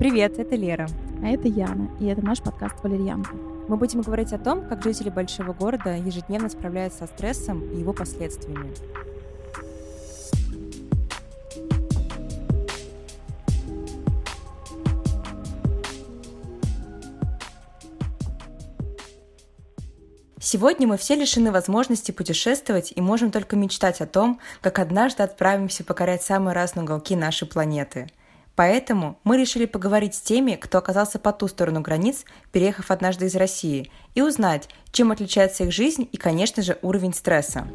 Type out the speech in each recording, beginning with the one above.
Привет, это Лера. А это Яна, и это наш подкаст «Валерьянка». Мы будем говорить о том, как жители большого города ежедневно справляются со стрессом и его последствиями. Сегодня мы все лишены возможности путешествовать и можем только мечтать о том, как однажды отправимся покорять самые разные уголки нашей планеты – Поэтому мы решили поговорить с теми, кто оказался по ту сторону границ, переехав однажды из России, и узнать, чем отличается их жизнь и, конечно же, уровень стресса.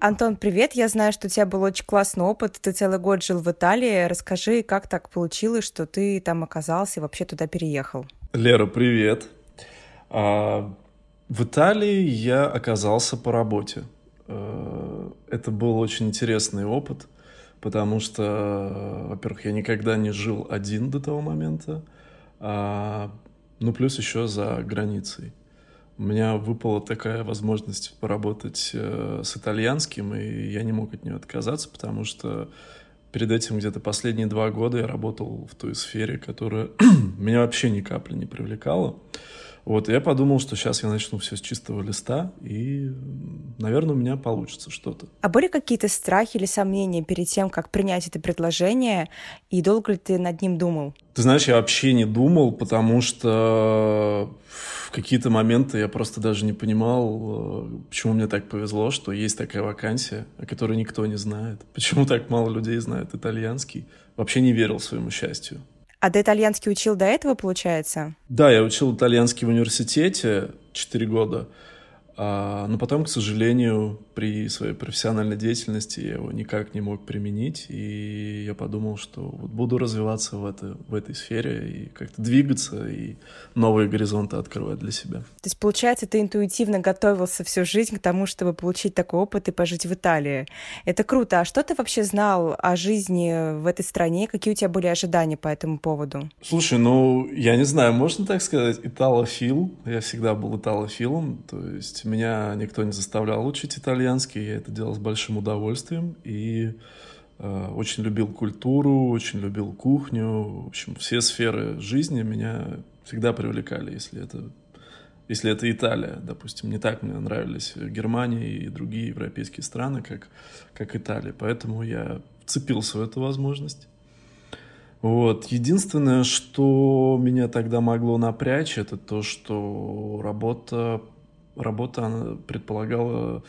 Антон, привет. Я знаю, что у тебя был очень классный опыт. Ты целый год жил в Италии. Расскажи, как так получилось, что ты там оказался и вообще туда переехал? Лера, привет. А, в Италии я оказался по работе. Э, это был очень интересный опыт, потому что, во-первых, я никогда не жил один до того момента, а, ну плюс еще за границей. У меня выпала такая возможность поработать э, с итальянским, и я не мог от нее отказаться, потому что перед этим где-то последние два года я работал в той сфере, которая меня вообще ни капли не привлекала. Вот, я подумал, что сейчас я начну все с чистого листа, и, наверное, у меня получится что-то. А были какие-то страхи или сомнения перед тем, как принять это предложение, и долго ли ты над ним думал? Ты знаешь, я вообще не думал, потому что в какие-то моменты я просто даже не понимал, э, почему мне так повезло, что есть такая вакансия, о которой никто не знает. Почему так мало людей знает итальянский. Вообще не верил своему счастью. А ты итальянский учил до этого, получается? Да, я учил итальянский в университете 4 года. А, но потом, к сожалению, при своей профессиональной деятельности я его никак не мог применить, и я подумал, что вот буду развиваться в, это, в этой сфере и как-то двигаться, и новые горизонты открывать для себя. То есть, получается, ты интуитивно готовился всю жизнь к тому, чтобы получить такой опыт и пожить в Италии. Это круто. А что ты вообще знал о жизни в этой стране? Какие у тебя были ожидания по этому поводу? Слушай, ну, я не знаю, можно так сказать, италофил. Я всегда был италофилом, то есть есть меня никто не заставлял учить итальянский, я это делал с большим удовольствием и э, очень любил культуру, очень любил кухню, в общем, все сферы жизни меня всегда привлекали, если это если это Италия, допустим, не так мне нравились Германия и другие европейские страны, как, как Италия. Поэтому я вцепился в эту возможность. Вот. Единственное, что меня тогда могло напрячь, это то, что работа работа она предполагала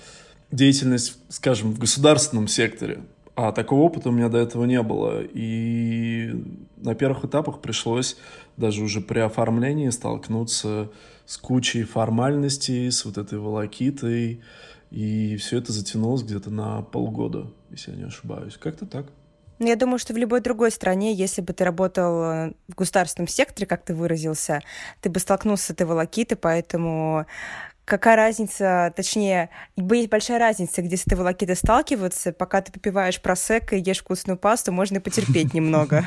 деятельность, скажем, в государственном секторе. А такого опыта у меня до этого не было. И на первых этапах пришлось даже уже при оформлении столкнуться с кучей формальностей, с вот этой волокитой. И все это затянулось где-то на полгода, если я не ошибаюсь. Как-то так. Ну, я думаю, что в любой другой стране, если бы ты работал э, в государственном секторе, как ты выразился, ты бы столкнулся с этой волокитой, поэтому какая разница, точнее, есть большая разница, где с этой волокитой сталкиваться, пока ты попиваешь просекко и ешь вкусную пасту, можно и потерпеть немного.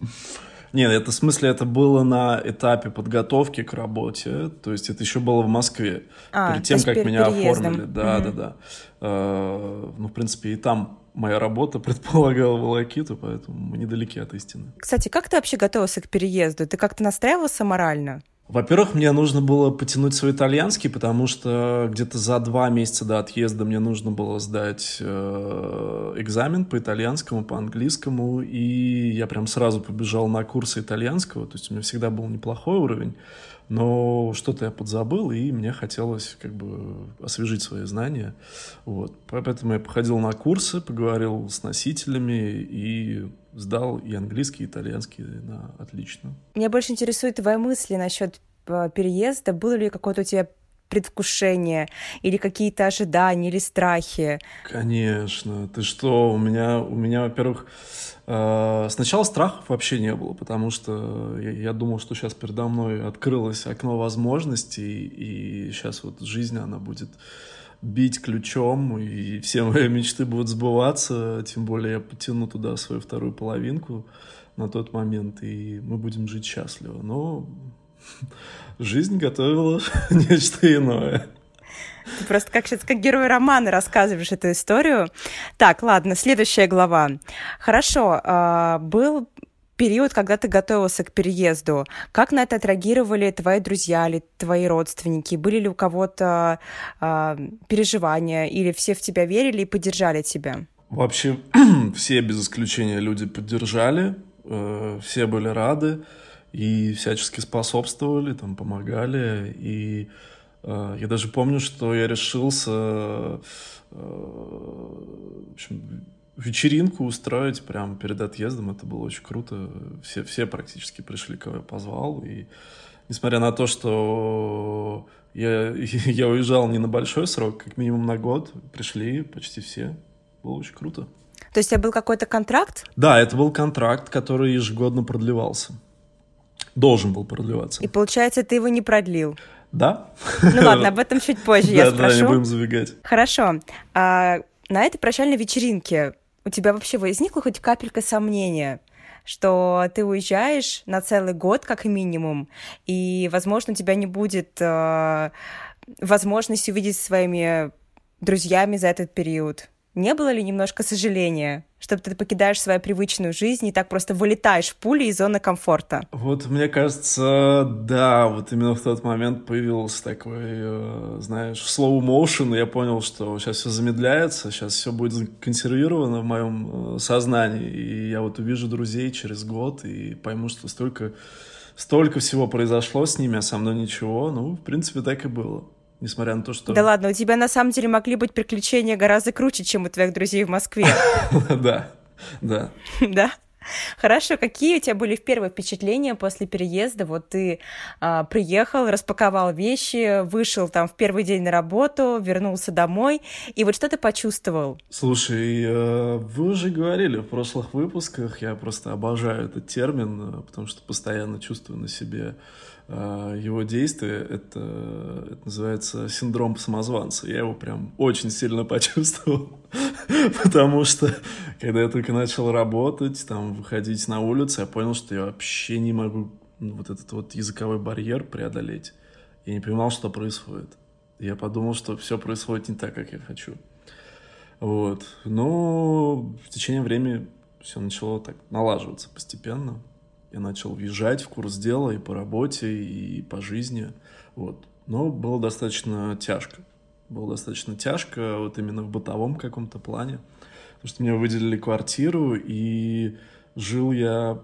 Нет, это в смысле, это было на этапе подготовки к работе, то есть это еще было в Москве, а, перед тем, как перед меня переездом. оформили. Да, да, да. Э, ну, в принципе, и там моя работа предполагала волокиту, поэтому мы недалеки от истины. Кстати, как ты вообще готовился к переезду? Ты как-то настраивался морально? Во-первых, мне нужно было потянуть свой итальянский, потому что где-то за два месяца до отъезда мне нужно было сдать э, экзамен по итальянскому, по английскому, и я прям сразу побежал на курсы итальянского, то есть у меня всегда был неплохой уровень, но что-то я подзабыл, и мне хотелось как бы освежить свои знания. Вот. Поэтому я походил на курсы, поговорил с носителями и сдал и английский, и итальянский на отлично. Меня больше интересует твои мысли насчет э, переезда. Было ли какое-то у тебя предвкушение или какие-то ожидания или страхи? Конечно. Ты что? У меня, у меня во-первых, сначала страхов вообще не было, потому что я думал, что сейчас передо мной открылось окно возможностей, и сейчас вот жизнь, она будет бить ключом, и все мои мечты будут сбываться, тем более я потяну туда свою вторую половинку на тот момент, и мы будем жить счастливо. Но жизнь готовила нечто иное. Ты просто как сейчас как герой романа рассказываешь эту историю. Так, ладно, следующая глава. Хорошо, э, был период, когда ты готовился к переезду. Как на это отреагировали твои друзья или твои родственники? Были ли у кого-то э, переживания или все в тебя верили и поддержали тебя? Вообще все без исключения люди поддержали, э, все были рады и всячески способствовали, там помогали и я даже помню, что я решился э, в общем, вечеринку устроить прямо перед отъездом. Это было очень круто. Все, все практически пришли, кого я позвал. И несмотря на то, что я, я уезжал не на большой срок, как минимум на год, пришли почти все. Было очень круто. То есть это был какой-то контракт? Да, это был контракт, который ежегодно продлевался. Должен был продлеваться. И получается, ты его не продлил? Да. Ну ладно, об этом чуть позже я спрошу. Да, не будем забегать. Хорошо. А на этой прощальной вечеринке у тебя вообще возникла хоть капелька сомнения, что ты уезжаешь на целый год как минимум, и, возможно, у тебя не будет э, возможности увидеть своими друзьями за этот период? Не было ли немножко сожаления, что ты покидаешь свою привычную жизнь и так просто вылетаешь в пули из зоны комфорта? Вот мне кажется, да, вот именно в тот момент появился такой, э, знаешь, slow motion, и я понял, что сейчас все замедляется, сейчас все будет консервировано в моем э, сознании, и я вот увижу друзей через год и пойму, что столько, столько всего произошло с ними, а со мной ничего, ну, в принципе, так и было несмотря на то, что... Да ладно, у тебя на самом деле могли быть приключения гораздо круче, чем у твоих друзей в Москве. Да, да. Да? Хорошо, какие у тебя были первые впечатления после переезда? Вот ты а, приехал, распаковал вещи, вышел там в первый день на работу, вернулся домой, и вот что ты почувствовал? Слушай, э, вы уже говорили в прошлых выпусках, я просто обожаю этот термин, э, потому что постоянно чувствую на себе его действия, это, это называется синдром самозванца. Я его прям очень сильно почувствовал, потому что когда я только начал работать, там, выходить на улицу, я понял, что я вообще не могу вот этот вот языковой барьер преодолеть. Я не понимал, что происходит. Я подумал, что все происходит не так, как я хочу. Вот. Но в течение времени все начало так налаживаться постепенно. Я начал въезжать в курс дела и по работе, и по жизни. Вот. Но было достаточно тяжко. Было достаточно тяжко вот именно в бытовом каком-то плане. Потому что мне выделили квартиру, и жил я,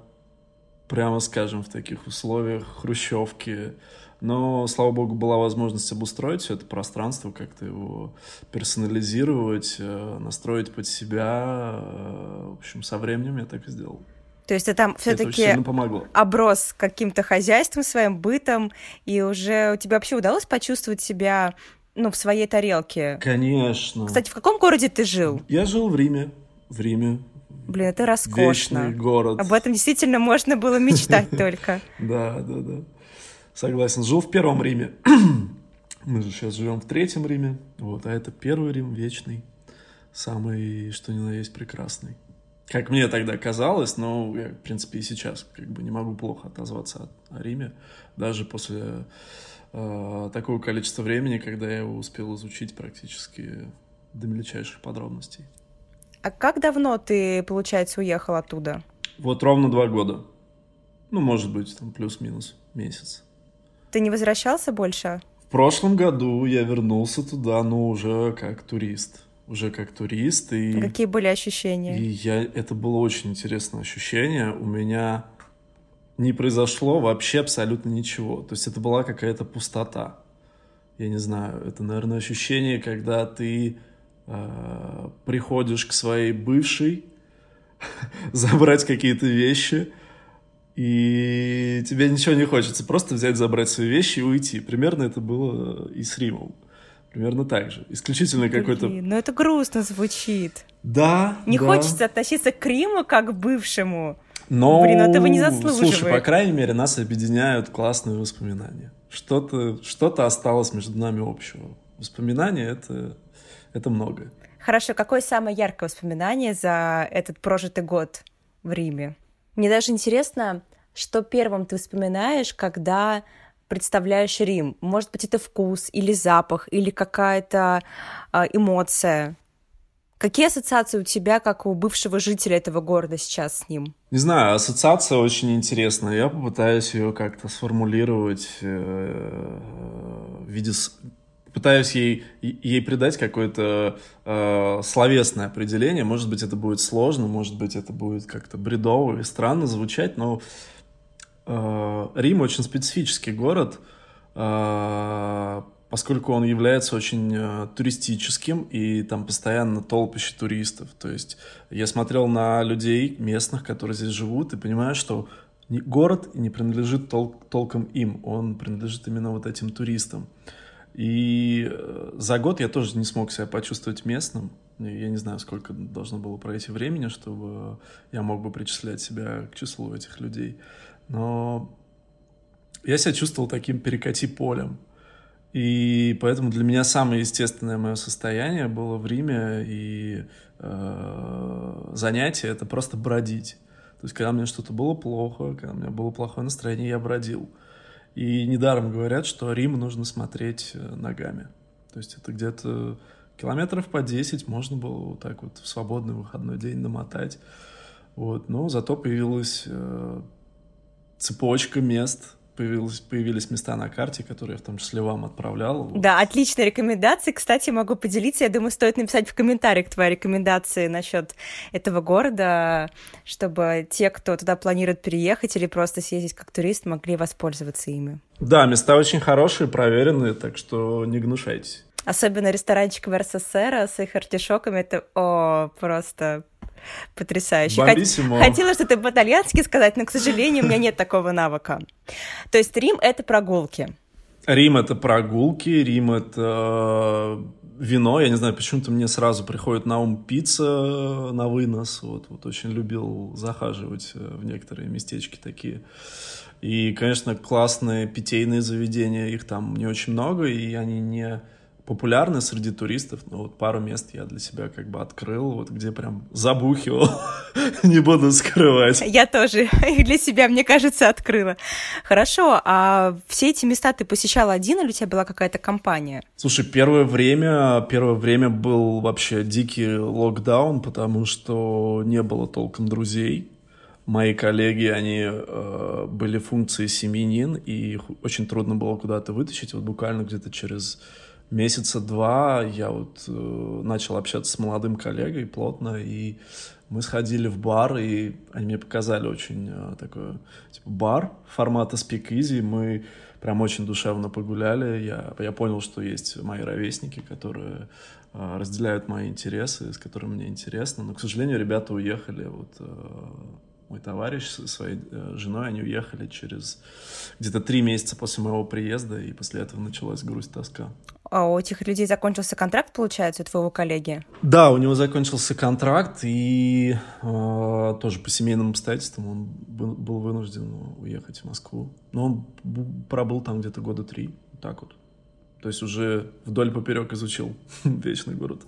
прямо скажем, в таких условиях хрущевки. Но, слава богу, была возможность обустроить все это пространство, как-то его персонализировать, э, настроить под себя. Э, в общем, со временем я так и сделал. То есть ты там все-таки оброс каким-то хозяйством, своим бытом, и уже у тебя вообще удалось почувствовать себя ну, в своей тарелке? Конечно. Кстати, в каком городе ты жил? Я жил в Риме. В Риме. Блин, это роскошно. Вечный город. Об этом действительно можно было мечтать только. Да, да, да. Согласен. Жил в первом Риме. Мы же сейчас живем в третьем Риме. Вот, а это первый Рим вечный. Самый, что ни на есть, прекрасный. Как мне тогда казалось, но я, в принципе, и сейчас как бы не могу плохо отозваться о, Риме, даже после э, такого количества времени, когда я его успел изучить практически до мельчайших подробностей. А как давно ты, получается, уехал оттуда? Вот ровно два года. Ну, может быть, там плюс-минус месяц. Ты не возвращался больше? В прошлом году я вернулся туда, но уже как турист уже как турист. И, Какие были ощущения? И я, это было очень интересное ощущение. У меня не произошло вообще абсолютно ничего. То есть это была какая-то пустота. Я не знаю, это, наверное, ощущение, когда ты э, приходишь к своей бывшей, забрать какие-то вещи, и тебе ничего не хочется, просто взять, забрать свои вещи и уйти. Примерно это было и с Римом. Примерно так же. Исключительно какой-то... Ну это грустно звучит. Да, Не да. хочется относиться к Риму как к бывшему. Но, Блин, этого не заслуживает. Слушай, по крайней мере, нас объединяют классные воспоминания. Что-то что осталось между нами общего. Воспоминания — это, это многое. Хорошо, какое самое яркое воспоминание за этот прожитый год в Риме? Мне даже интересно, что первым ты вспоминаешь, когда представляешь Рим? Может быть, это вкус или запах, или какая-то э, эмоция? Какие ассоциации у тебя, как у бывшего жителя этого города сейчас с ним? Не знаю, ассоциация очень интересная. Я попытаюсь ее как-то сформулировать э, в виде... Пытаюсь ей, ей придать какое-то э, словесное определение. Может быть, это будет сложно, может быть, это будет как-то бредово и странно звучать, но Рим очень специфический город. Э, поскольку он является очень э, туристическим, и там постоянно толпище туристов. То есть я смотрел на людей местных, которые здесь живут, и понимаю, что город не принадлежит тол толком им, он принадлежит именно вот этим туристам. И э, за год я тоже не смог себя почувствовать местным. Я не знаю, сколько должно было пройти времени, чтобы я мог бы причислять себя к числу этих людей. Но я себя чувствовал таким перекати полем. И поэтому для меня самое естественное мое состояние было в Риме, и э, занятие — это просто бродить. То есть, когда мне что-то было плохо, когда у меня было плохое настроение, я бродил. И недаром говорят, что Рим нужно смотреть э, ногами. То есть это где-то километров по 10 можно было вот так вот в свободный выходной день намотать. Вот. Но зато появилась э, цепочка мест, появилось, появились места на карте, которые я в том числе вам отправлял. Да, отличная рекомендация. Кстати, могу поделиться. Я думаю, стоит написать в комментариях твои рекомендации насчет этого города, чтобы те, кто туда планирует переехать или просто съездить как турист, могли воспользоваться ими. Да, места очень хорошие, проверенные, так что не гнушайтесь. Особенно ресторанчик Версасера с их артишоками. Это, о, просто Потрясающе. Бомбиссимо. Хотела что-то по-итальянски сказать, но, к сожалению, у меня нет такого навыка. То есть Рим — это прогулки. Рим — это прогулки, Рим — это э, вино. Я не знаю, почему-то мне сразу приходит на ум пицца на вынос. Вот, вот очень любил захаживать э, в некоторые местечки такие. И, конечно, классные питейные заведения, их там не очень много, и они не популярны среди туристов, но вот пару мест я для себя как бы открыл, вот где прям забухивал, не буду скрывать. Я тоже их для себя, мне кажется, открыла. Хорошо, а все эти места ты посещал один или у тебя была какая-то компания? Слушай, первое время, первое время был вообще дикий локдаун, потому что не было толком друзей, мои коллеги, они э, были функции семьянин, и их очень трудно было куда-то вытащить. Вот буквально где-то через месяца два я вот э, начал общаться с молодым коллегой плотно, и мы сходили в бар, и они мне показали очень э, такой типа, бар формата Speak Easy. Мы прям очень душевно погуляли. Я, я понял, что есть мои ровесники, которые э, разделяют мои интересы, с которыми мне интересно. Но, к сожалению, ребята уехали вот э, мой товарищ со своей э, женой, они уехали через где-то три месяца после моего приезда, и после этого началась грусть, тоска. А у этих людей закончился контракт, получается, у твоего коллеги? Да, у него закончился контракт, и э, тоже по семейным обстоятельствам он был, был вынужден уехать в Москву. Но он пробыл там где-то года три, так вот. То есть уже вдоль поперек изучил вечный город.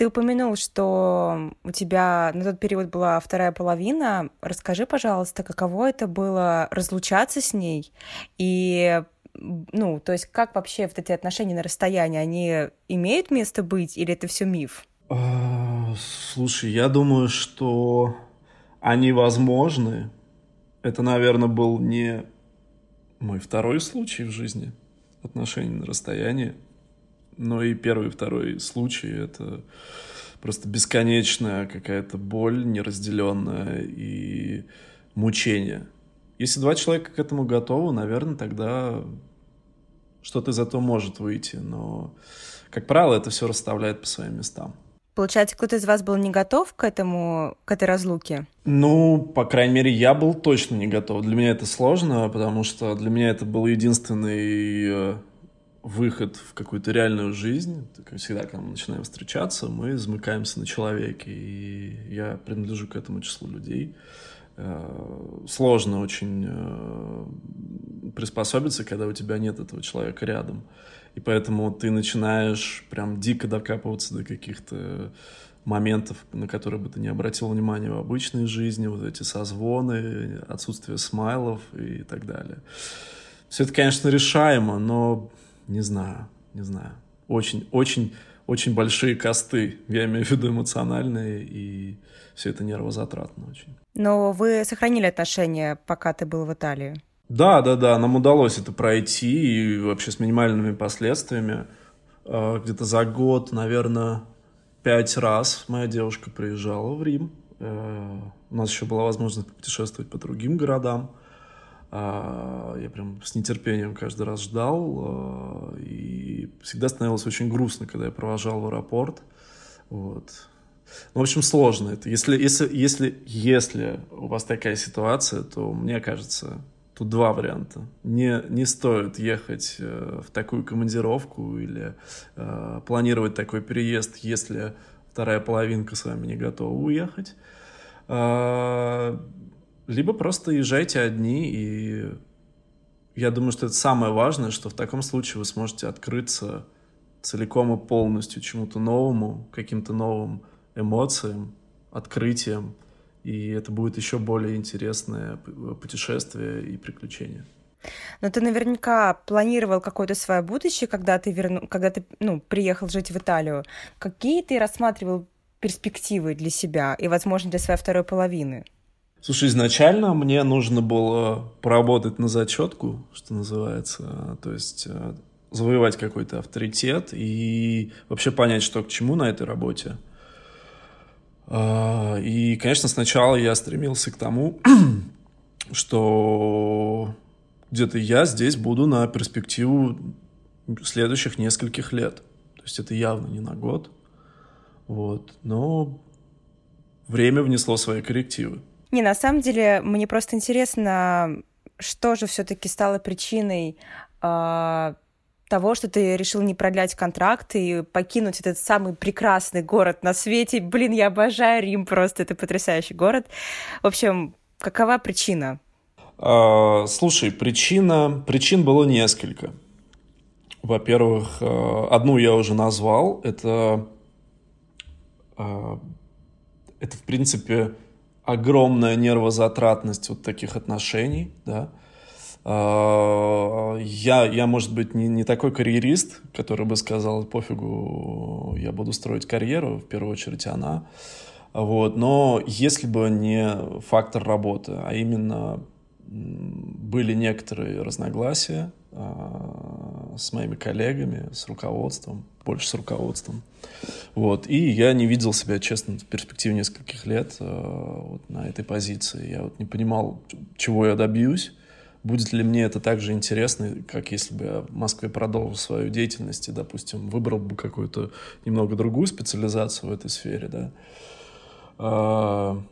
Ты упомянул, что у тебя на тот период была вторая половина. Расскажи, пожалуйста, каково это было разлучаться с ней и ну, то есть как вообще вот эти отношения на расстоянии, они имеют место быть или это все миф? А, слушай, я думаю, что они возможны. Это, наверное, был не мой второй случай в жизни отношений на расстоянии. Но и первый и второй случай — это просто бесконечная какая-то боль неразделенная и мучение. Если два человека к этому готовы, наверное, тогда что-то из этого может выйти. Но, как правило, это все расставляет по своим местам. Получается, кто-то из вас был не готов к этому, к этой разлуке? Ну, по крайней мере, я был точно не готов. Для меня это сложно, потому что для меня это был единственный э, выход в какую-то реальную жизнь, как всегда, когда мы начинаем встречаться, мы замыкаемся на человеке, и я принадлежу к этому числу людей. Э, сложно очень э, приспособиться, когда у тебя нет этого человека рядом. И поэтому ты начинаешь прям дико докапываться до каких-то моментов, на которые бы ты не обратил внимания в обычной жизни, вот эти созвоны, отсутствие смайлов и так далее. Все это, конечно, решаемо, но не знаю, не знаю. Очень, очень, очень большие косты, я имею в виду эмоциональные, и все это нервозатратно очень. Но вы сохранили отношения, пока ты был в Италии? Да, да, да, нам удалось это пройти, и вообще с минимальными последствиями. А, где-то за год, наверное, пять раз моя девушка приезжала в Рим. Э, у нас еще была возможность путешествовать по другим городам. А, я прям с нетерпением каждый раз ждал. А, и всегда становилось очень грустно, когда я провожал в аэропорт. Вот. Ну, в общем, сложно это. Если, если, если, если у вас такая ситуация, то мне кажется, тут два варианта. Не, не стоит ехать э, в такую командировку или э, планировать такой переезд, если вторая половинка с вами не готова уехать. Э, либо просто езжайте одни, и я думаю, что это самое важное, что в таком случае вы сможете открыться целиком и полностью чему-то новому, каким-то новым эмоциям, открытиям, и это будет еще более интересное путешествие и приключение. Но ты наверняка планировал какое-то свое будущее, когда ты, верну... когда ты ну, приехал жить в Италию. Какие ты рассматривал перспективы для себя и, возможно, для своей второй половины? Слушай, изначально мне нужно было поработать на зачетку, что называется, то есть э, завоевать какой-то авторитет и вообще понять, что к чему на этой работе – а, и, конечно, сначала я стремился к тому, что где-то я здесь буду на перспективу следующих нескольких лет. То есть это явно не на год. Вот. Но время внесло свои коррективы. Не, на самом деле, мне просто интересно, что же все-таки стало причиной э, того, что ты решил не продлять контракт и покинуть этот самый прекрасный город на свете. Блин, я обожаю Рим, просто это потрясающий город. В общем, какова причина? А, слушай, причина, причин было несколько. Во-первых, э, одну я уже назвал. Это, это в принципе, огромная нервозатратность вот таких отношений, да, а, я, я, может быть, не, не такой карьерист, который бы сказал, пофигу, я буду строить карьеру, в первую очередь она. Вот. Но если бы не фактор работы, а именно были некоторые разногласия э, с моими коллегами, с руководством, больше с руководством. Вот. И я не видел себя, честно, в перспективе нескольких лет э, вот на этой позиции. Я вот не понимал, чего я добьюсь будет ли мне это так же интересно, как если бы я в Москве продолжил свою деятельность и, допустим, выбрал бы какую-то немного другую специализацию в этой сфере, да. А,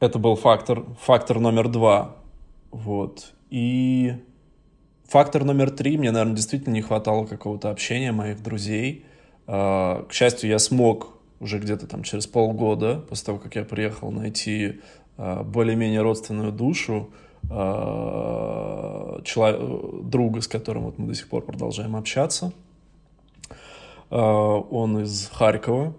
это был фактор, фактор номер два, вот. И фактор номер три, мне, наверное, действительно не хватало какого-то общения моих друзей. А, к счастью, я смог уже где-то там через полгода, после того, как я приехал, найти а, более-менее родственную душу, человек, друга, с которым вот мы до сих пор продолжаем общаться. Он из Харькова,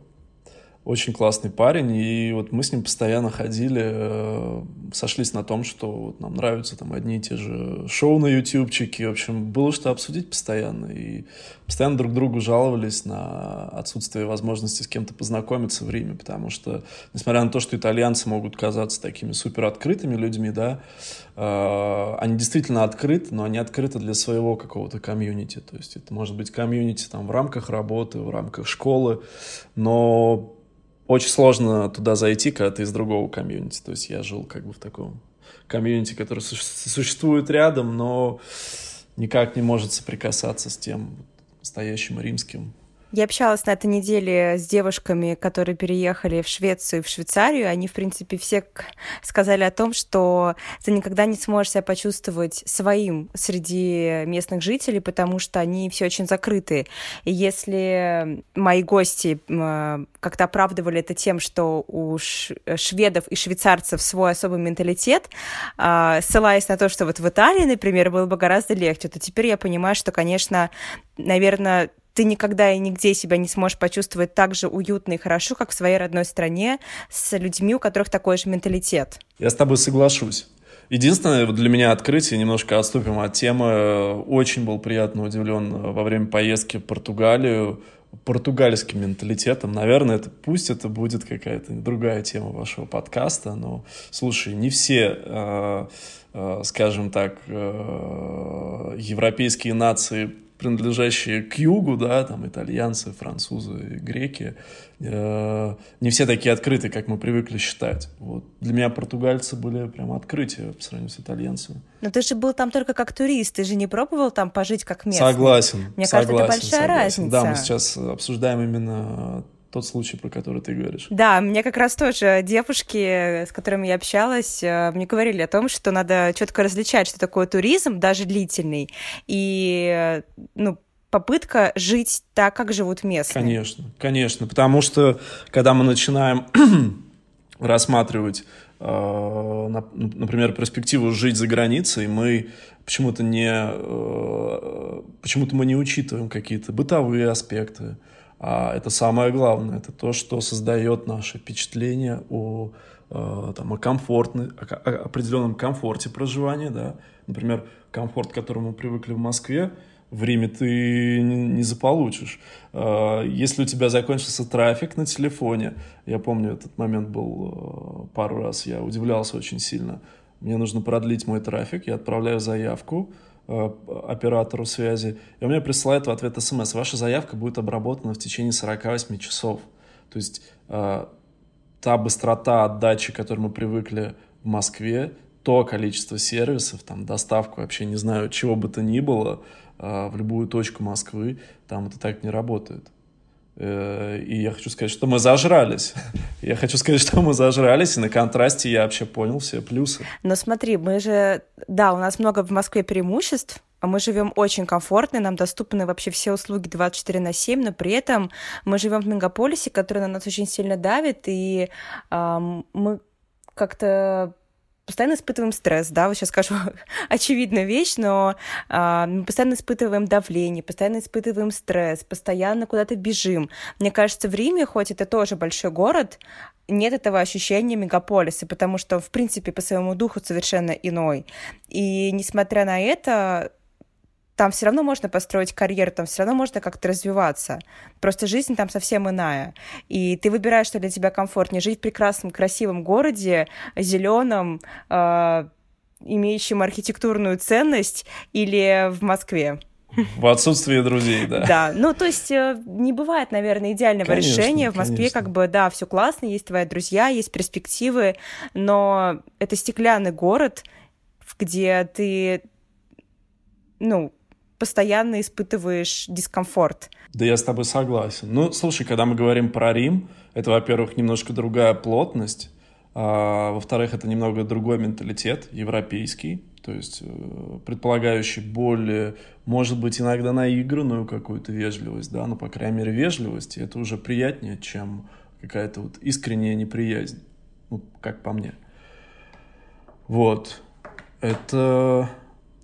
очень классный парень, и вот мы с ним постоянно ходили, э, сошлись на том, что вот нам нравятся там одни и те же шоу на ютубчике, в общем, было что обсудить постоянно, и постоянно друг другу жаловались на отсутствие возможности с кем-то познакомиться в Риме, потому что, несмотря на то, что итальянцы могут казаться такими супер открытыми людьми, да, э, они действительно открыты, но они открыты для своего какого-то комьюнити, то есть это может быть комьюнити там в рамках работы, в рамках школы, но очень сложно туда зайти, когда ты из другого комьюнити. То есть я жил как бы в таком комьюнити, который существует рядом, но никак не может соприкасаться с тем настоящим римским я общалась на этой неделе с девушками, которые переехали в Швецию и в Швейцарию. Они, в принципе, все сказали о том, что ты никогда не сможешь себя почувствовать своим среди местных жителей, потому что они все очень закрыты. И если мои гости как-то оправдывали это тем, что у шведов и швейцарцев свой особый менталитет, а, ссылаясь на то, что вот в Италии, например, было бы гораздо легче, то теперь я понимаю, что, конечно, наверное, ты никогда и нигде себя не сможешь почувствовать так же уютно и хорошо, как в своей родной стране с людьми, у которых такой же менталитет. Я с тобой соглашусь. Единственное, для меня открытие, немножко отступим от темы, очень был приятно удивлен во время поездки в Португалию португальским менталитетом. Наверное, это, пусть это будет какая-то другая тема вашего подкаста, но, слушай, не все, э, э, скажем так, э, европейские нации принадлежащие к югу, да, там итальянцы, французы, греки, э, не все такие открытые, как мы привыкли считать. Вот. Для меня португальцы были прям открытие по сравнению с итальянцами. Но ты же был там только как турист, ты же не пробовал там пожить как местный. Согласен. Мне согласен, кажется, это большая согласен. разница. Да, мы сейчас обсуждаем именно тот случай, про который ты говоришь. Да, мне как раз тоже девушки, с которыми я общалась, э, мне говорили о том, что надо четко различать, что такое туризм, даже длительный, и, э, ну, попытка жить так, как живут местные. Конечно, конечно, потому что когда мы начинаем рассматривать, э, например, перспективу жить за границей, мы почему-то не, почему-то мы не учитываем какие-то бытовые аспекты, а это самое главное, это то, что создает наше впечатление о, э, там, о, комфортной, о, определенном комфорте проживания. Да? Например, комфорт, к которому мы привыкли в Москве, в Риме ты не, заполучишь. Э, если у тебя закончился трафик на телефоне, я помню, этот момент был э, пару раз, я удивлялся очень сильно. Мне нужно продлить мой трафик, я отправляю заявку, оператору связи, и он мне присылает в ответ смс. Ваша заявка будет обработана в течение 48 часов. То есть э, та быстрота отдачи, к которой мы привыкли в Москве, то количество сервисов, там, доставку, вообще не знаю, чего бы то ни было, э, в любую точку Москвы, там это так не работает. Э, и я хочу сказать, что мы зажрались. Я хочу сказать, что мы зажрались, и на контрасте я вообще понял все плюсы. Но смотри, мы же... Да, у нас много в Москве преимуществ, а мы живем очень комфортно, нам доступны вообще все услуги 24 на 7, но при этом мы живем в мегаполисе, который на нас очень сильно давит, и э, мы как-то постоянно испытываем стресс, да, вот сейчас скажу очевидную вещь, но а, мы постоянно испытываем давление, постоянно испытываем стресс, постоянно куда-то бежим. Мне кажется, в Риме, хоть это тоже большой город, нет этого ощущения мегаполиса, потому что, в принципе, по своему духу совершенно иной. И несмотря на это, там все равно можно построить карьеру, там все равно можно как-то развиваться. Просто жизнь там совсем иная. И ты выбираешь, что для тебя комфортнее. Жить в прекрасном, красивом городе, зеленом, э, имеющем архитектурную ценность, или в Москве. В отсутствии друзей, да. Да, ну то есть э, не бывает, наверное, идеального конечно, решения. В Москве конечно. как бы, да, все классно, есть твои друзья, есть перспективы, но это стеклянный город, где ты, ну, постоянно испытываешь дискомфорт. Да я с тобой согласен. Ну, слушай, когда мы говорим про Рим, это, во-первых, немножко другая плотность, а, во-вторых, это немного другой менталитет, европейский, то есть э, предполагающий более, может быть, иногда наигранную какую-то вежливость, да, но, по крайней мере, вежливость, это уже приятнее, чем какая-то вот искренняя неприязнь, ну, как по мне. Вот. Это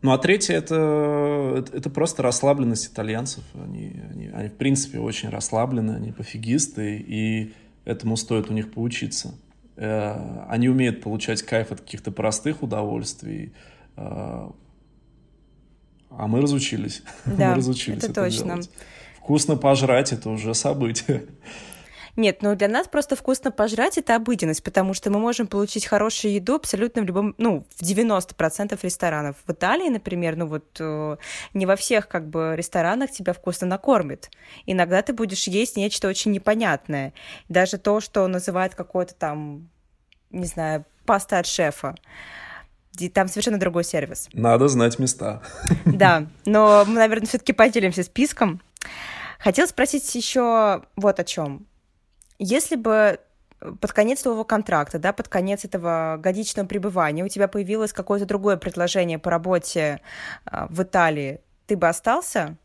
ну, а третье это, это, просто расслабленность итальянцев. Они, они, они, в принципе, очень расслаблены, они пофигисты, и этому стоит у них поучиться. Э, они умеют получать кайф от каких-то простых удовольствий, э, а мы разучились. Да, мы разучились это, это точно. Делать. Вкусно пожрать это уже событие. Нет, ну для нас просто вкусно пожрать — это обыденность, потому что мы можем получить хорошую еду абсолютно в любом, ну, в 90% ресторанов. В Италии, например, ну вот э, не во всех как бы ресторанах тебя вкусно накормят. Иногда ты будешь есть нечто очень непонятное. Даже то, что называют какой-то там, не знаю, паста от шефа там совершенно другой сервис. Надо знать места. Да, но мы, наверное, все-таки поделимся списком. Хотела спросить еще вот о чем. Если бы под конец твоего контракта, да, под конец этого годичного пребывания у тебя появилось какое-то другое предложение по работе э, в Италии, ты бы остался,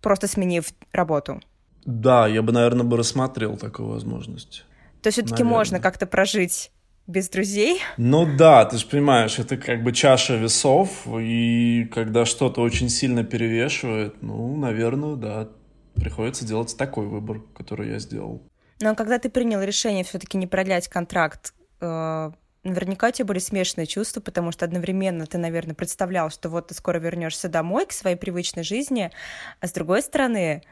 просто сменив работу? Да, я бы, наверное, бы рассмотрел такую возможность. То есть все-таки можно как-то прожить без друзей? Ну да, ты же понимаешь, это как бы чаша весов, и когда что-то очень сильно перевешивает, ну, наверное, да, приходится делать такой выбор, который я сделал. Но когда ты принял решение все-таки не продлять контракт, э, наверняка у тебя были смешанные чувства, потому что одновременно ты, наверное, представлял, что вот ты скоро вернешься домой к своей привычной жизни, а с другой стороны,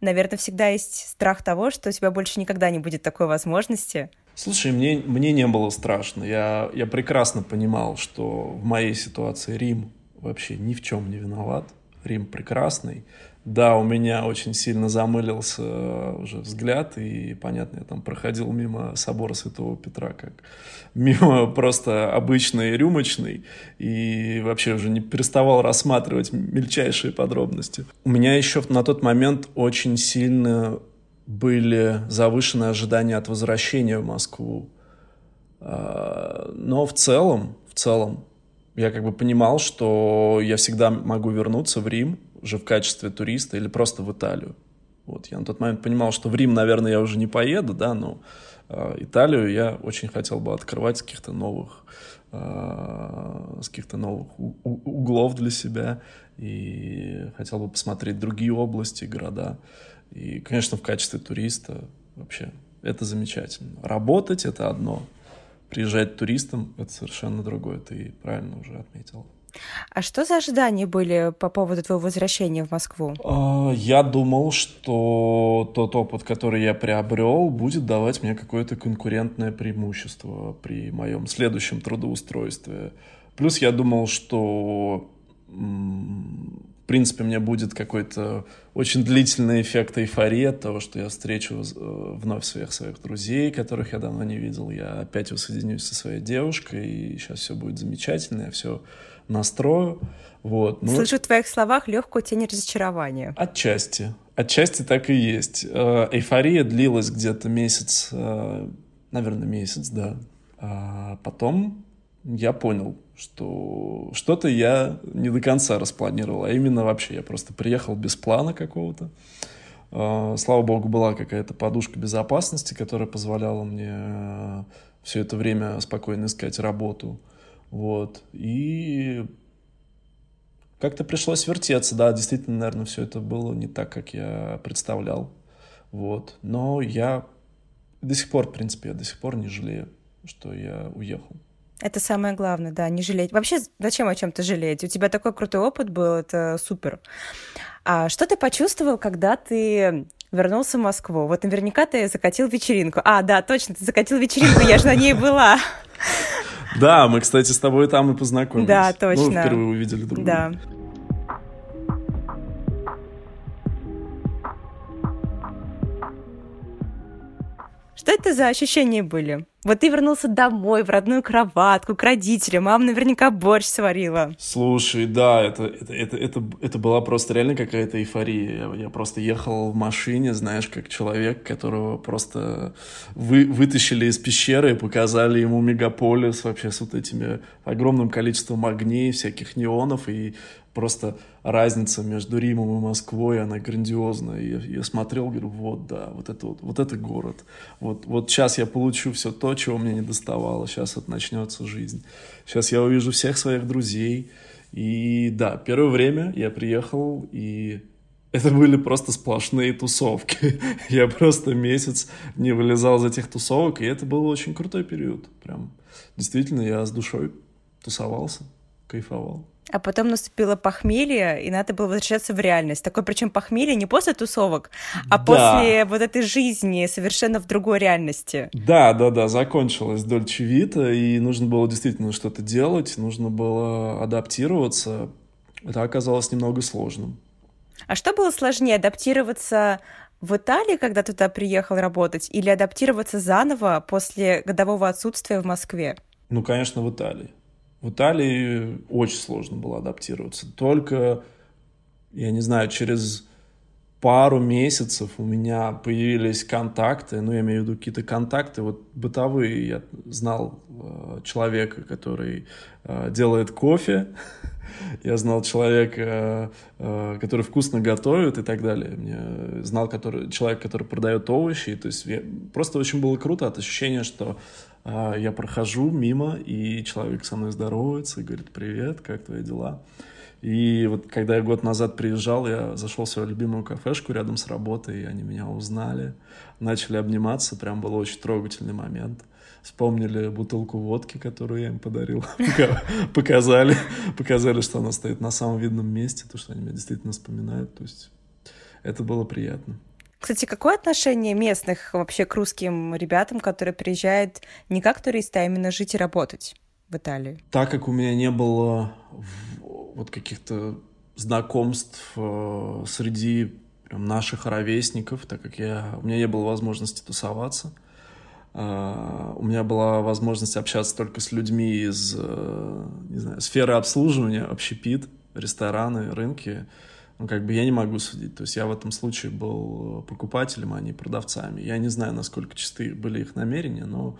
наверное, всегда есть страх того, что у тебя больше никогда не будет такой возможности. Слушай, мне, мне не было страшно. Я, я прекрасно понимал, что в моей ситуации Рим вообще ни в чем не виноват. Рим прекрасный. Да, у меня очень сильно замылился э, уже взгляд, и, понятно, я там проходил мимо собора Святого Петра, как мимо просто обычной рюмочной, и вообще уже не переставал рассматривать мельчайшие подробности. У меня еще на тот момент очень сильно были завышены ожидания от возвращения в Москву. А, но в целом, в целом, я как бы понимал, что я всегда могу вернуться в Рим, уже в качестве туриста или просто в Италию. Вот, я на тот момент понимал, что в Рим, наверное, я уже не поеду, да, но э, Италию я очень хотел бы открывать с каких-то новых, э, с каких-то новых углов для себя и хотел бы посмотреть другие области, города. И, конечно, в качестве туриста вообще это замечательно. Работать — это одно, приезжать туристом — это совершенно другое, ты правильно уже отметил. А что за ожидания были по поводу твоего возвращения в Москву? А, я думал, что тот опыт, который я приобрел, будет давать мне какое-то конкурентное преимущество при моем следующем трудоустройстве. Плюс я думал, что принципе, мне будет какой-то очень длительный эффект эйфории от того, что я встречу э, вновь своих своих друзей, которых я давно не видел. Я опять воссоединюсь со своей девушкой, и сейчас все будет замечательно, я все настрою. Вот. Ну, Слышу в твоих словах легкую тень разочарования. Отчасти. Отчасти так и есть. Э, эйфория длилась где-то месяц, э, наверное, месяц, да. А потом я понял, что что-то я не до конца распланировал, а именно вообще я просто приехал без плана какого-то. Э, слава богу, была какая-то подушка безопасности, которая позволяла мне все это время спокойно искать работу. Вот. И как-то пришлось вертеться, да, действительно, наверное, все это было не так, как я представлял. Вот. Но я до сих пор, в принципе, я до сих пор не жалею, что я уехал. Это самое главное, да, не жалеть. Вообще, зачем о чем-то жалеть? У тебя такой крутой опыт был, это супер. А что ты почувствовал, когда ты вернулся в Москву? Вот наверняка ты закатил вечеринку. А, да, точно, ты закатил вечеринку, я же на ней была. Да, мы, кстати, с тобой там и познакомились. Да, точно. Мы впервые увидели друг друга. Да. Что это за ощущения были? Вот ты вернулся домой, в родную кроватку, к родителям, мама наверняка борщ сварила. Слушай, да, это, это, это, это, это была просто реально какая-то эйфория. Я, я просто ехал в машине, знаешь, как человек, которого просто вы, вытащили из пещеры и показали ему мегаполис вообще с вот этими огромным количеством огней, всяких неонов, и просто разница между Римом и Москвой, она грандиозная. Я, я смотрел, говорю, вот, да, вот это вот, вот это город. Вот, вот сейчас я получу все то, чего мне не доставало. Сейчас вот начнется жизнь. Сейчас я увижу всех своих друзей. И да, первое время я приехал, и это были просто сплошные тусовки. я просто месяц не вылезал из этих тусовок, и это был очень крутой период. Прям действительно я с душой тусовался, кайфовал. А потом наступило похмелье, и надо было возвращаться в реальность. Такое причем похмелье не после тусовок, а да. после вот этой жизни совершенно в другой реальности. Да, да, да, закончилась Дольче Вита, и нужно было действительно что-то делать, нужно было адаптироваться. Это оказалось немного сложным. А что было сложнее, адаптироваться в Италии, когда туда приехал работать, или адаптироваться заново после годового отсутствия в Москве? Ну, конечно, в Италии. В Италии очень сложно было адаптироваться. Только, я не знаю, через пару месяцев у меня появились контакты, ну, я имею в виду какие-то контакты, вот бытовые. Я знал э, человека, который э, делает кофе, я знал человека, э, который вкусно готовит и так далее. Мне знал который, человек, который продает овощи. То есть я, просто очень было круто от ощущения, что я прохожу мимо, и человек со мной здоровается говорит, привет, как твои дела? И вот когда я год назад приезжал, я зашел в свою любимую кафешку рядом с работой, и они меня узнали, начали обниматься, прям был очень трогательный момент. Вспомнили бутылку водки, которую я им подарил, показали, показали, что она стоит на самом видном месте, то, что они меня действительно вспоминают, то есть это было приятно. Кстати, какое отношение местных вообще к русским ребятам, которые приезжают не как туристы, а именно жить и работать в Италии? Так как у меня не было вот каких-то знакомств э, среди наших ровесников, так как я, у меня не было возможности тусоваться, э, у меня была возможность общаться только с людьми из э, не знаю, сферы обслуживания, общепит, рестораны, рынки, ну, как бы я не могу судить. То есть я в этом случае был покупателем, а не продавцами. Я не знаю, насколько чисты были их намерения, но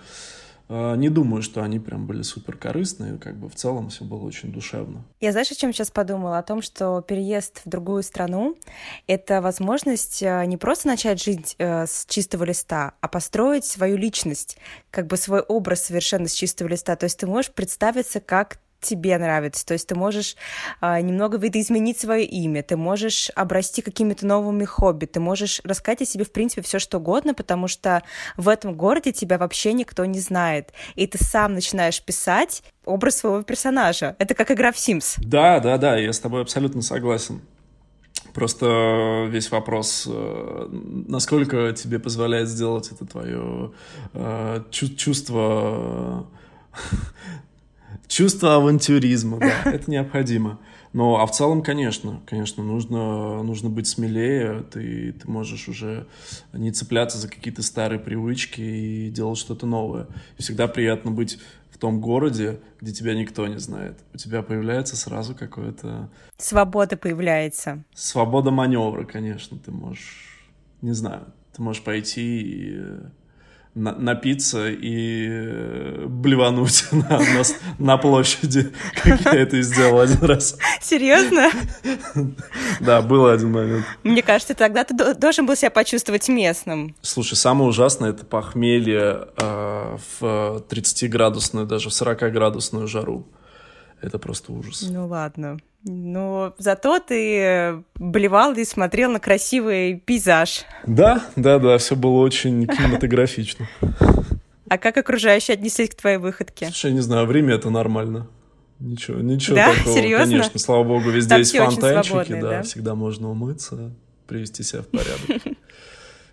э, не думаю, что они прям были супер корыстные. Как бы в целом все было очень душевно. Я знаешь, о чем сейчас подумала? О том, что переезд в другую страну — это возможность э, не просто начать жить э, с чистого листа, а построить свою личность, как бы свой образ совершенно с чистого листа. То есть ты можешь представиться как тебе нравится. То есть ты можешь а, немного видоизменить свое имя, ты можешь обрасти какими-то новыми хобби, ты можешь рассказать о себе, в принципе, все что угодно, потому что в этом городе тебя вообще никто не знает. И ты сам начинаешь писать образ своего персонажа. Это как игра в Sims. Да, да, да, я с тобой абсолютно согласен. Просто весь вопрос, э, насколько тебе позволяет сделать это твое э, чувство Чувство авантюризма, да, это необходимо. Но, а в целом, конечно, конечно, нужно, нужно быть смелее, ты, ты можешь уже не цепляться за какие-то старые привычки и делать что-то новое. И всегда приятно быть в том городе, где тебя никто не знает. У тебя появляется сразу какое-то... Свобода появляется. Свобода маневра, конечно, ты можешь, не знаю, ты можешь пойти и на, напиться и э, блевануть на, на, на площади, как я это и сделал один раз. Серьезно? Да, был один момент. Мне кажется, тогда ты должен был себя почувствовать местным. Слушай, самое ужасное — это похмелье э, в 30-градусную, даже в 40-градусную жару. Это просто ужас. Ну ладно. Но зато ты блевал и смотрел на красивый пейзаж. Да, да, да, все было очень кинематографично. А как окружающие отнеслись к твоей выходке? Слушай, я не знаю, время это нормально. Ничего, ничего да? такого. Серьезно? Конечно, слава богу, везде Там есть фонтанчики, да, да, всегда можно умыться, привести себя в порядок.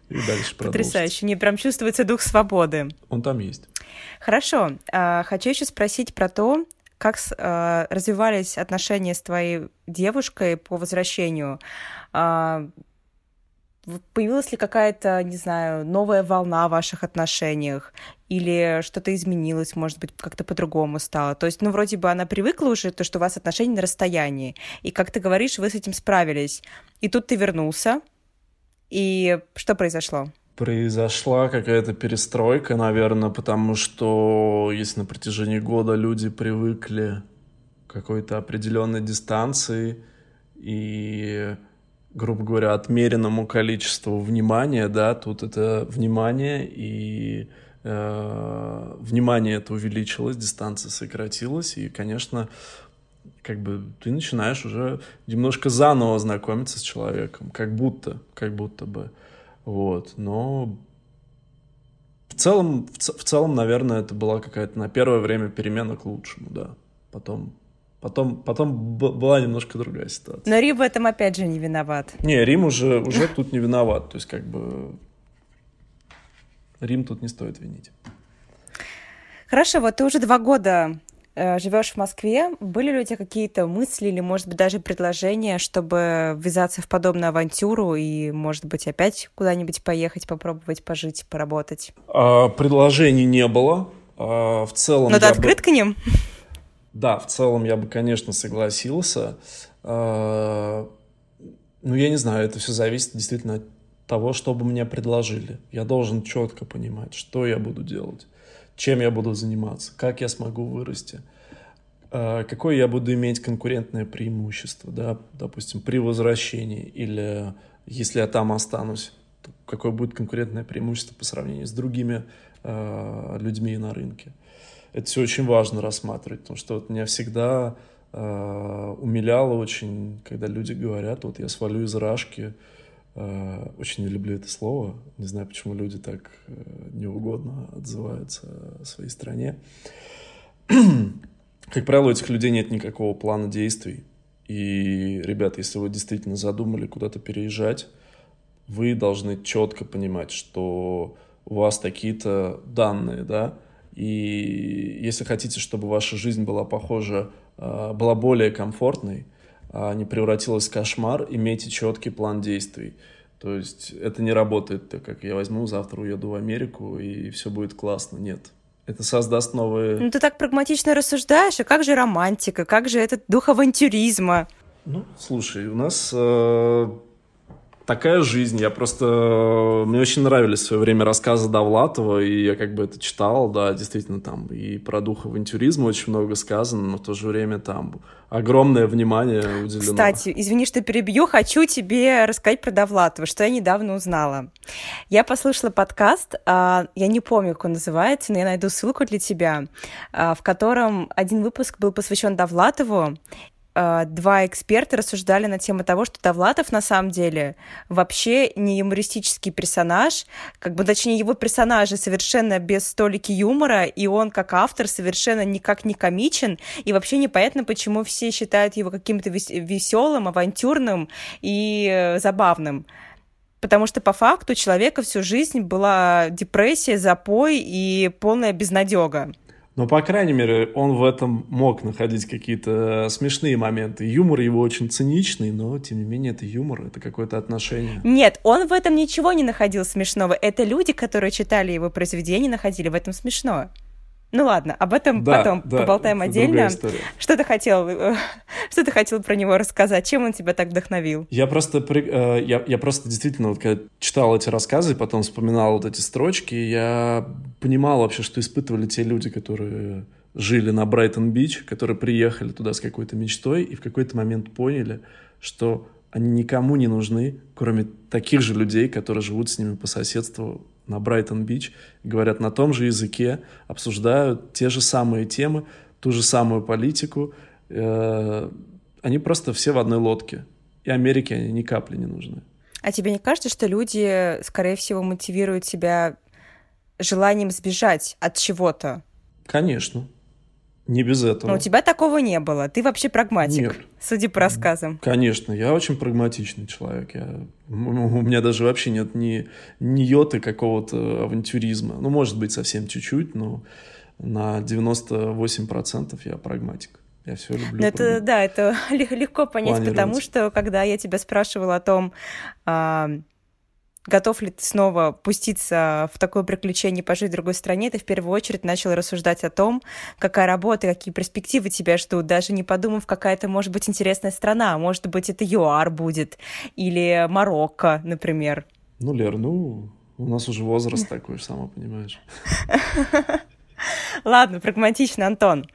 И дальше. Потрясающе. Не прям чувствуется дух свободы. Он там есть. Хорошо. А, хочу еще спросить про то, как э, развивались отношения с твоей девушкой по возвращению? Э, появилась ли какая-то, не знаю, новая волна в ваших отношениях? Или что-то изменилось, может быть, как-то по-другому стало? То есть, ну, вроде бы она привыкла уже, то, что у вас отношения на расстоянии. И, как ты говоришь, вы с этим справились. И тут ты вернулся. И что произошло? Произошла какая-то перестройка, наверное, потому что если на протяжении года люди привыкли к какой-то определенной дистанции и, грубо говоря, отмеренному количеству внимания, да, тут это внимание и э, внимание это увеличилось, дистанция сократилась, и, конечно, как бы ты начинаешь уже немножко заново знакомиться с человеком, как будто, как будто бы. Вот, но в целом, в, в целом, наверное, это была какая-то на первое время перемена к лучшему, да. Потом, потом, потом была немножко другая ситуация. Но Рим в этом опять же не виноват. Не, Рим уже, уже тут не виноват. То есть, как бы, Рим тут не стоит винить. Хорошо, вот ты уже два года живешь в Москве, были ли у тебя какие-то мысли или, может быть, даже предложения, чтобы ввязаться в подобную авантюру и, может быть, опять куда-нибудь поехать, попробовать пожить, поработать? А, предложений не было. А, в целом... Но ты открыт бы... к ним? Да, в целом я бы, конечно, согласился. А, ну, я не знаю, это все зависит действительно от того, что бы мне предложили. Я должен четко понимать, что я буду делать чем я буду заниматься, как я смогу вырасти, а, какое я буду иметь конкурентное преимущество, да, допустим, при возвращении или если я там останусь, какое будет конкурентное преимущество по сравнению с другими э, людьми на рынке. Это все очень важно рассматривать, потому что вот меня всегда э, умиляло очень, когда люди говорят, вот я свалю из Рашки, э, очень не люблю это слово, не знаю, почему люди так э, неугодно отзываются о своей стране. Как правило, у этих людей нет никакого плана действий. И, ребят, если вы действительно задумали куда-то переезжать, вы должны четко понимать, что у вас такие-то данные, да, и если хотите, чтобы ваша жизнь была похожа, а, была более комфортной, не превратилась в кошмар, имейте четкий план действий. То есть это не работает так, как я возьму, завтра уеду в Америку, и все будет классно. Нет. Это создаст новые... Ну, ты так прагматично рассуждаешь, а как же романтика, как же этот дух авантюризма? Ну, слушай, у нас э, такая жизнь. Я просто... Мне очень нравились в свое время рассказы Довлатова, и я как бы это читал, да, действительно, там и про дух авантюризма очень много сказано, но в то же время там огромное внимание уделено. Кстати, извини, что перебью, хочу тебе рассказать про Довлатова, что я недавно узнала. Я послушала подкаст, а, я не помню, как он называется, но я найду ссылку для тебя, а, в котором один выпуск был посвящен Довлатову, Э, два эксперта рассуждали на тему того, что Довлатов на самом деле вообще не юмористический персонаж, как бы, точнее, его персонажи совершенно без столики юмора, и он как автор совершенно никак не комичен, и вообще непонятно, почему все считают его каким-то веселым, авантюрным и э, забавным. Потому что по факту у человека всю жизнь была депрессия, запой и полная безнадега. Но, по крайней мере, он в этом мог находить какие-то смешные моменты. Юмор его очень циничный, но, тем не менее, это юмор, это какое-то отношение. Нет, он в этом ничего не находил смешного. Это люди, которые читали его произведения, находили в этом смешно. Ну ладно, об этом да, потом да, поболтаем отдельно. Что ты хотел, э, что ты хотел про него рассказать? Чем он тебя так вдохновил? Я просто, э, я, я просто действительно, вот когда читал эти рассказы, потом вспоминал вот эти строчки, я понимал вообще, что испытывали те люди, которые жили на Брайтон-Бич, которые приехали туда с какой-то мечтой и в какой-то момент поняли, что они никому не нужны, кроме таких же людей, которые живут с ними по соседству на Брайтон-Бич, говорят на том же языке, обсуждают те же самые темы, ту же самую политику. Э, они просто все в одной лодке. И Америке они ни капли не нужны. А тебе не кажется, что люди, скорее всего, мотивируют себя желанием сбежать от чего-то? Конечно. Не без этого. Но у тебя такого не было. Ты вообще прагматик, Нет. судя по рассказам. Конечно, я очень прагматичный человек. Я... У меня даже вообще нет ни, ни йоты какого-то авантюризма. Ну, может быть, совсем чуть-чуть, но на 98% я прагматик. Я все люблю. Ну, это, да, это легко понять, потому что, когда я тебя спрашивала о том, а, готов ли ты снова пуститься в такое приключение, пожить в другой стране, ты в первую очередь начал рассуждать о том, какая работа, какие перспективы тебя ждут, даже не подумав, какая это может быть интересная страна. Может быть, это ЮАР будет, или Марокко, например. Ну, Лер, ну, у нас уже возраст такой, сама понимаешь. Ладно, прагматично, Антон.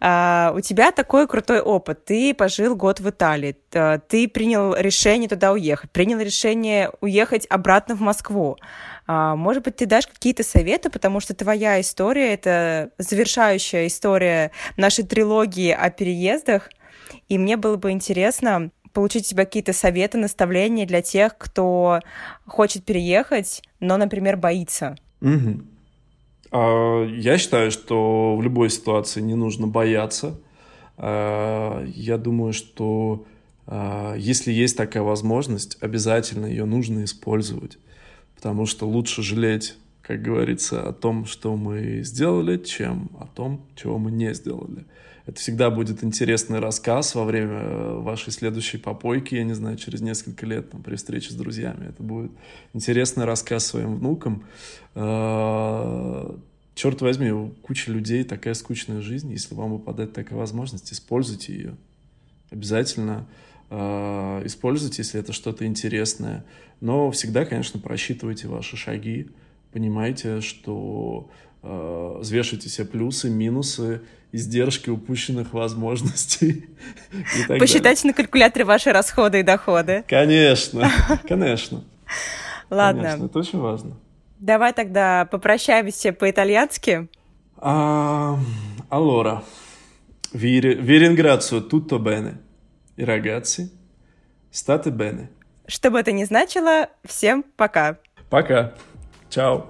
А, у тебя такой крутой опыт. Ты пожил год в Италии. Ты принял решение туда уехать. Принял решение уехать обратно в Москву. А, может быть, ты дашь какие-то советы, потому что твоя история — это завершающая история нашей трилогии о переездах. И мне было бы интересно получить у тебя какие-то советы, наставления для тех, кто хочет переехать, но, например, боится. Угу. А, я считаю, что в любой ситуации не нужно бояться. А, я думаю, что а, если есть такая возможность, обязательно ее нужно использовать. Потому что лучше жалеть, как говорится, о том, что мы сделали, чем о том, чего мы не сделали. Это всегда будет интересный рассказ во время э, вашей следующей попойки, я не знаю, через несколько лет там, при встрече с друзьями. Это будет интересный рассказ своим внукам. Э, черт возьми, у кучи людей такая скучная жизнь. Если вам выпадает такая возможность, используйте ее. Обязательно э, используйте, если это что-то интересное. Но всегда, конечно, просчитывайте ваши шаги. Понимайте, что э, взвешивайте все плюсы, минусы, издержки упущенных возможностей. Посчитайте на калькуляторе ваши расходы и доходы. Конечно, конечно. Ладно. Конечно, это очень важно. Давай тогда попрощаемся по-итальянски. А, allora, Vi, vi ringrazio tutto bene. И ragazzi, state bene. Что бы это ни значило, всем пока. Пока. Chao.